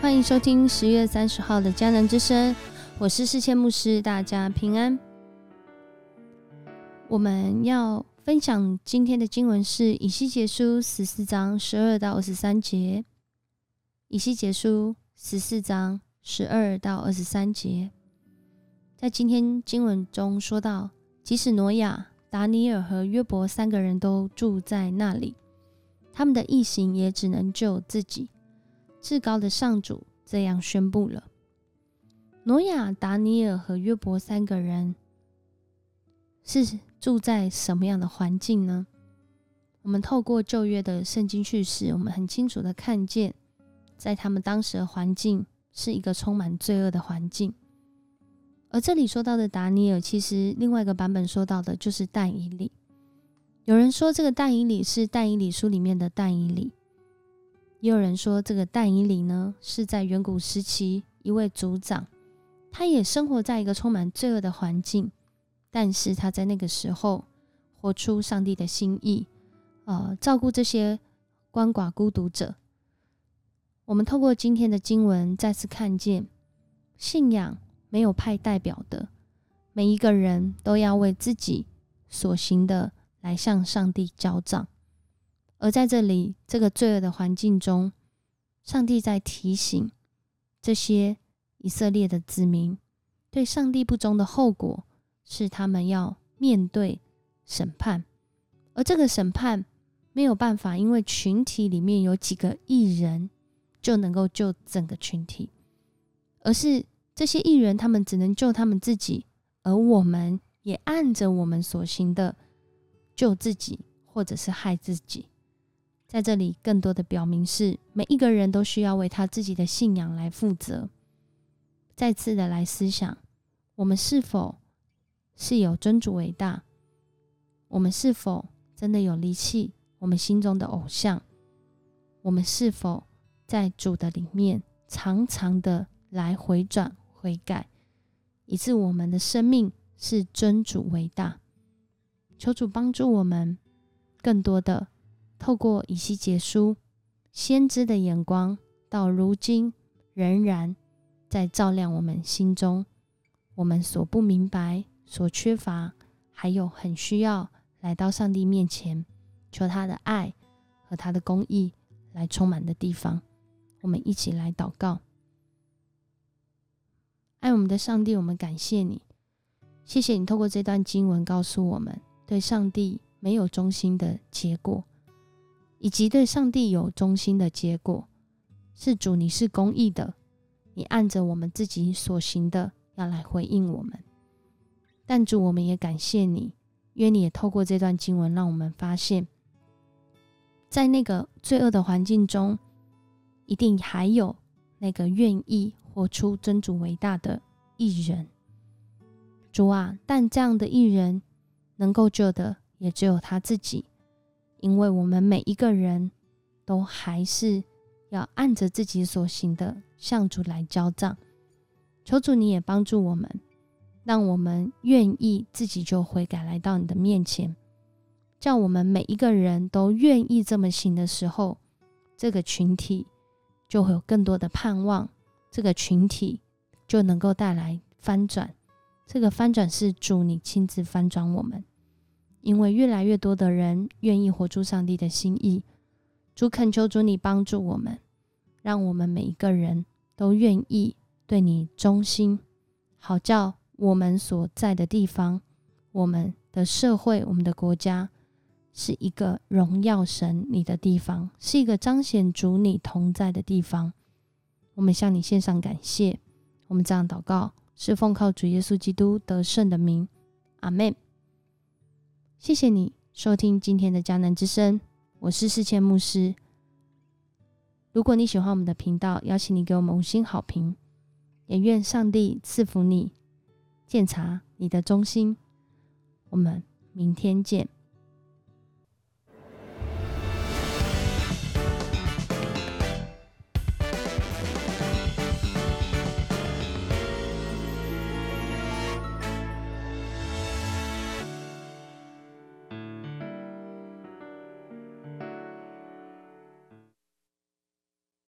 欢迎收听十月三十号的迦南之声，我是世谦牧师，大家平安。我们要分享今天的经文是以西结书十四章十二到二十三节。以西结书十四章十二到二十三节，在今天经文中说到，即使挪亚、达尼尔和约伯三个人都住在那里，他们的一行也只能救自己。至高的上主这样宣布了：挪亚、达尼尔和约伯三个人是住在什么样的环境呢？我们透过旧约的圣经叙事，我们很清楚的看见，在他们当时的环境是一个充满罪恶的环境。而这里说到的达尼尔，其实另外一个版本说到的就是但以里。有人说这个但以里是但以理书里面的但以里。也有人说，这个但以里呢，是在远古时期一位族长，他也生活在一个充满罪恶的环境，但是他在那个时候活出上帝的心意，呃，照顾这些鳏寡孤独者。我们透过今天的经文，再次看见信仰没有派代表的，每一个人都要为自己所行的来向上帝交账。而在这里，这个罪恶的环境中，上帝在提醒这些以色列的子民，对上帝不忠的后果是他们要面对审判。而这个审判没有办法，因为群体里面有几个艺人就能够救整个群体，而是这些艺人他们只能救他们自己，而我们也按着我们所行的救自己，或者是害自己。在这里，更多的表明是每一个人都需要为他自己的信仰来负责。再次的来思想，我们是否是有真主为大？我们是否真的有离弃我们心中的偶像？我们是否在主的里面常常的来回转悔改，以致我们的生命是真主为大？求主帮助我们更多的。透过以西结书先知的眼光，到如今仍然在照亮我们心中，我们所不明白、所缺乏，还有很需要来到上帝面前，求他的爱和他的公义来充满的地方。我们一起来祷告，爱我们的上帝，我们感谢你，谢谢你透过这段经文告诉我们，对上帝没有忠心的结果。以及对上帝有忠心的结果，是主，你是公义的，你按着我们自己所行的要来回应我们。但主，我们也感谢你，因为你也透过这段经文，让我们发现，在那个罪恶的环境中，一定还有那个愿意活出真主伟大的艺人。主啊，但这样的艺人能够救的，也只有他自己。因为我们每一个人都还是要按着自己所行的向主来交账，求主你也帮助我们，让我们愿意自己就悔改来到你的面前，叫我们每一个人都愿意这么行的时候，这个群体就会有更多的盼望，这个群体就能够带来翻转，这个翻转是主你亲自翻转我们。因为越来越多的人愿意活出上帝的心意，主恳求主你帮助我们，让我们每一个人都愿意对你忠心，好叫我们所在的地方、我们的社会、我们的国家是一个荣耀神你的地方，是一个彰显主你同在的地方。我们向你献上感谢，我们这样祷告，是奉靠主耶稣基督得胜的名，阿门。谢谢你收听今天的江南之声，我是世谦牧师。如果你喜欢我们的频道，邀请你给我们五星好评，也愿上帝赐福你，鉴察你的忠心。我们明天见。